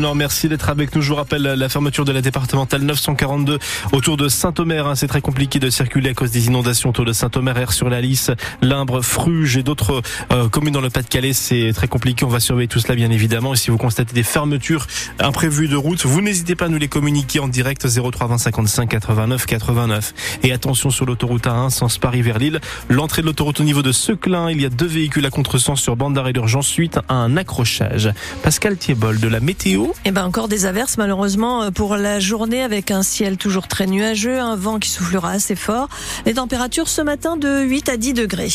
Non, merci d'être avec nous. Je vous rappelle la fermeture de la départementale 942 autour de Saint-Omer. Hein. C'est très compliqué de circuler à cause des inondations autour de Saint-Omer, Air sur la Lys, Limbre, Fruges et d'autres euh, communes dans le Pas-de-Calais. C'est très compliqué. On va surveiller tout cela, bien évidemment. Et si vous constatez des fermetures imprévues de route, vous n'hésitez pas à nous les communiquer en direct 03 20 55 89 89. Et attention sur l'autoroute A1, sens Paris vers Lille. L'entrée de l'autoroute au niveau de Seclin. Il y a deux véhicules à contresens sur bande d'arrêt d'urgence suite à un accrochage. Pascal Thiebol de la météo eh ben encore des averses malheureusement euh, pour la journée avec un ciel toujours très nuageux, un vent qui soufflera assez fort. Les températures ce matin de 8 à 10 degrés.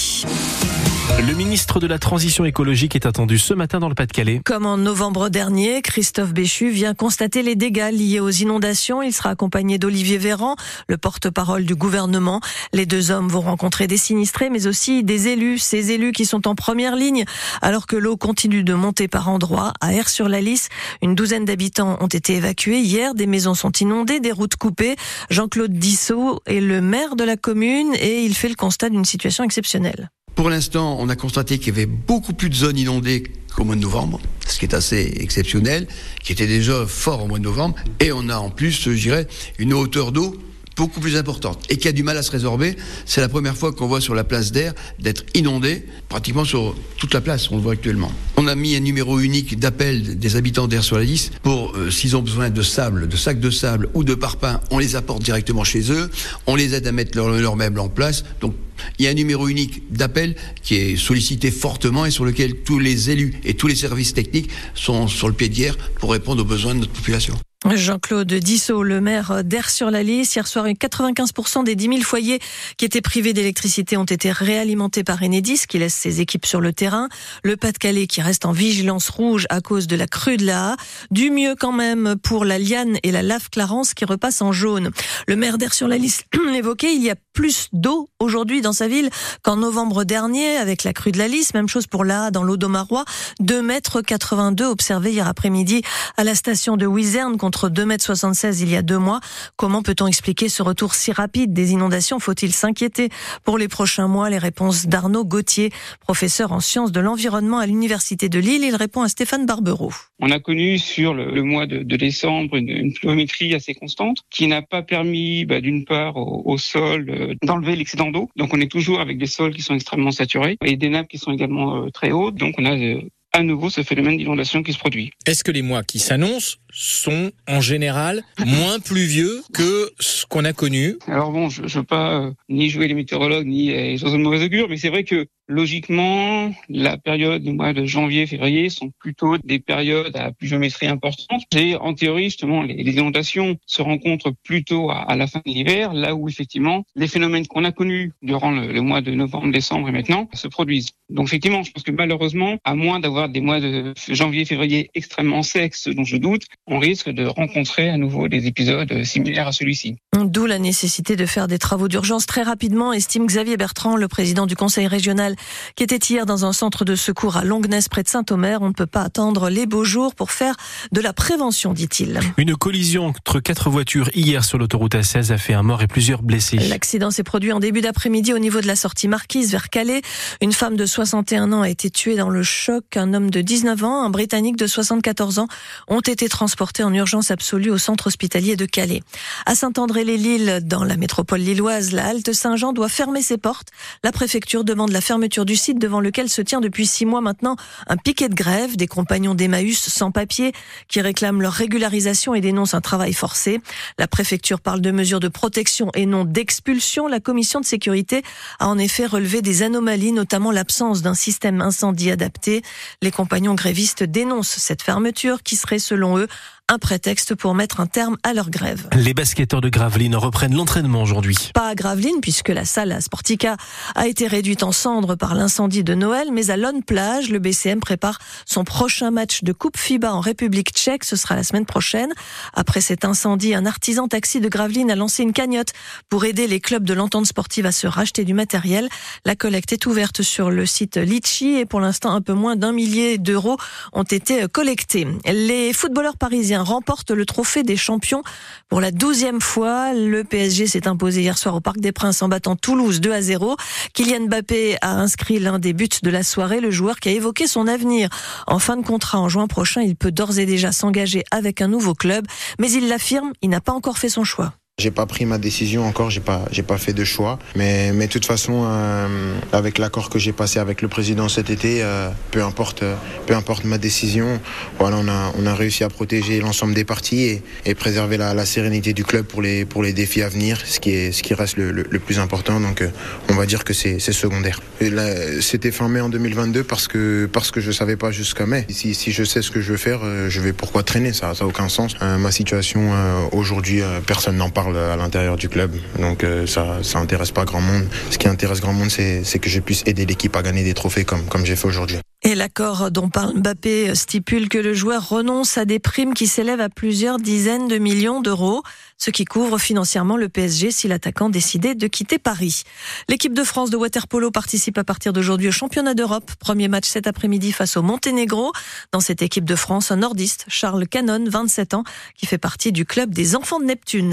Le ministre de la Transition écologique est attendu ce matin dans le Pas-de-Calais. Comme en novembre dernier, Christophe Béchu vient constater les dégâts liés aux inondations. Il sera accompagné d'Olivier Véran, le porte-parole du gouvernement. Les deux hommes vont rencontrer des sinistrés, mais aussi des élus, ces élus qui sont en première ligne. Alors que l'eau continue de monter par endroits, à Air-sur-la-Lys, une douzaine d'habitants ont été évacués hier. Des maisons sont inondées, des routes coupées. Jean-Claude Dissot est le maire de la commune et il fait le constat d'une situation exceptionnelle. Pour l'instant, on a constaté qu'il y avait beaucoup plus de zones inondées qu'au mois de novembre, ce qui est assez exceptionnel, qui était déjà fort au mois de novembre, et on a en plus, je dirais, une hauteur d'eau beaucoup plus importante et qui a du mal à se résorber. C'est la première fois qu'on voit sur la place d'air d'être inondé pratiquement sur toute la place, on le voit actuellement. On a mis un numéro unique d'appel des habitants d'air sur la liste pour euh, s'ils ont besoin de sable, de sacs de sable ou de parpaing, on les apporte directement chez eux, on les aide à mettre leurs leur meubles en place. Donc il y a un numéro unique d'appel qui est sollicité fortement et sur lequel tous les élus et tous les services techniques sont sur le pied d'hier pour répondre aux besoins de notre population. Jean-Claude Dissot, le maire d'Air sur la Lys. Hier soir, 95% des 10 000 foyers qui étaient privés d'électricité ont été réalimentés par Enedis, qui laisse ses équipes sur le terrain. Le Pas-de-Calais qui reste en vigilance rouge à cause de la crue de la Du mieux quand même pour la Liane et la Lave Clarence qui repassent en jaune. Le maire d'Air sur la Lys l'évoquait, il y a plus d'eau aujourd'hui dans sa ville qu'en novembre dernier avec la crue de la Lys. Même chose pour la dans l'Audomarois. 2 mètres 82 observés hier après-midi à la station de Wizerne contre 2,76 m il y a deux mois. Comment peut-on expliquer ce retour si rapide des inondations? Faut-il s'inquiéter pour les prochains mois? Les réponses d'Arnaud Gauthier, professeur en sciences de l'environnement à l'Université de Lille. Il répond à Stéphane Barbereau. On a connu sur le, mois de, décembre une, une, pluviométrie assez constante qui n'a pas permis bah, d'une part au, sol euh, d'enlever l'excédent d'eau. Donc on est toujours avec des sols qui sont extrêmement saturés et des nappes qui sont également euh, très hautes. Donc on a euh, à nouveau ce phénomène d'inondation qui se produit. Est-ce que les mois qui s'annoncent sont en général moins pluvieux que ce qu'on a connu? Alors bon, je ne veux pas euh, ni jouer les météorologues ni les oiseaux de mauvaise augure, mais c'est vrai que logiquement, la période du mois de janvier, février sont plutôt des périodes à pluviométrie importante. Et en théorie, justement, les, inondations se rencontrent plutôt à, la fin de l'hiver, là où effectivement les phénomènes qu'on a connus durant le, mois de novembre, décembre et maintenant se produisent. Donc effectivement, je pense que malheureusement, à moins d'avoir des mois de janvier, février extrêmement secs, dont je doute, on risque de rencontrer à nouveau des épisodes similaires à celui-ci. D'où la nécessité de faire des travaux d'urgence très rapidement, estime Xavier Bertrand, le président du conseil régional, qui était hier dans un centre de secours à Longnes près de Saint-Omer. On ne peut pas attendre les beaux jours pour faire de la prévention, dit-il. Une collision entre quatre voitures hier sur l'autoroute A16 a fait un mort et plusieurs blessés. L'accident s'est produit en début d'après-midi au niveau de la sortie Marquise vers Calais. Une femme de 61 ans a été tuée dans le choc. Un homme de 19 ans, un Britannique de 74 ans ont été transportés porté en urgence absolue au centre hospitalier de Calais. À Saint-André-les-Lilles, dans la métropole lilloise, la halte Saint-Jean doit fermer ses portes. La préfecture demande la fermeture du site devant lequel se tient depuis six mois maintenant un piquet de grève des compagnons d'Emmaüs sans papier qui réclament leur régularisation et dénoncent un travail forcé. La préfecture parle de mesures de protection et non d'expulsion. La commission de sécurité a en effet relevé des anomalies, notamment l'absence d'un système incendie adapté. Les compagnons grévistes dénoncent cette fermeture qui serait, selon eux, un prétexte pour mettre un terme à leur grève. Les basketteurs de Gravelines reprennent l'entraînement aujourd'hui. Pas à Gravelines puisque la salle à Sportica a été réduite en cendres par l'incendie de Noël, mais à Lone Plage, le BCM prépare son prochain match de Coupe FIBA en République tchèque. Ce sera la semaine prochaine. Après cet incendie, un artisan taxi de Gravelines a lancé une cagnotte pour aider les clubs de l'entente sportive à se racheter du matériel. La collecte est ouverte sur le site Litchi et pour l'instant un peu moins d'un millier d'euros ont été collectés. Les footballeurs parisiens Remporte le trophée des champions pour la douzième fois. Le PSG s'est imposé hier soir au Parc des Princes en battant Toulouse 2 à 0. Kylian Mbappé a inscrit l'un des buts de la soirée. Le joueur qui a évoqué son avenir en fin de contrat en juin prochain, il peut d'ores et déjà s'engager avec un nouveau club, mais il l'affirme, il n'a pas encore fait son choix. J'ai pas pris ma décision encore, j'ai pas, j'ai pas fait de choix. Mais, mais de toute façon, euh, avec l'accord que j'ai passé avec le président cet été, euh, peu importe, peu importe ma décision, voilà, on a, on a réussi à protéger l'ensemble des parties et, et préserver la, la, sérénité du club pour les, pour les défis à venir, ce qui est, ce qui reste le, le, plus important. Donc, euh, on va dire que c'est, c'est secondaire. C'était fin mai en 2022 parce que, parce que je savais pas jusqu'à mai. Si, si je sais ce que je veux faire, euh, je vais pourquoi traîner, ça, ça a aucun sens. Euh, ma situation aujourd'hui, personne n'en parle à l'intérieur du club. Donc euh, ça, ça intéresse pas grand monde. Ce qui intéresse grand monde, c'est que je puisse aider l'équipe à gagner des trophées comme, comme j'ai fait aujourd'hui. Et l'accord dont parle Mbappé stipule que le joueur renonce à des primes qui s'élèvent à plusieurs dizaines de millions d'euros, ce qui couvre financièrement le PSG si l'attaquant décidait de quitter Paris. L'équipe de France de waterpolo participe à partir d'aujourd'hui au championnat d'Europe. Premier match cet après-midi face au Monténégro. Dans cette équipe de France, un nordiste, Charles Canon, 27 ans, qui fait partie du club des enfants de Neptune.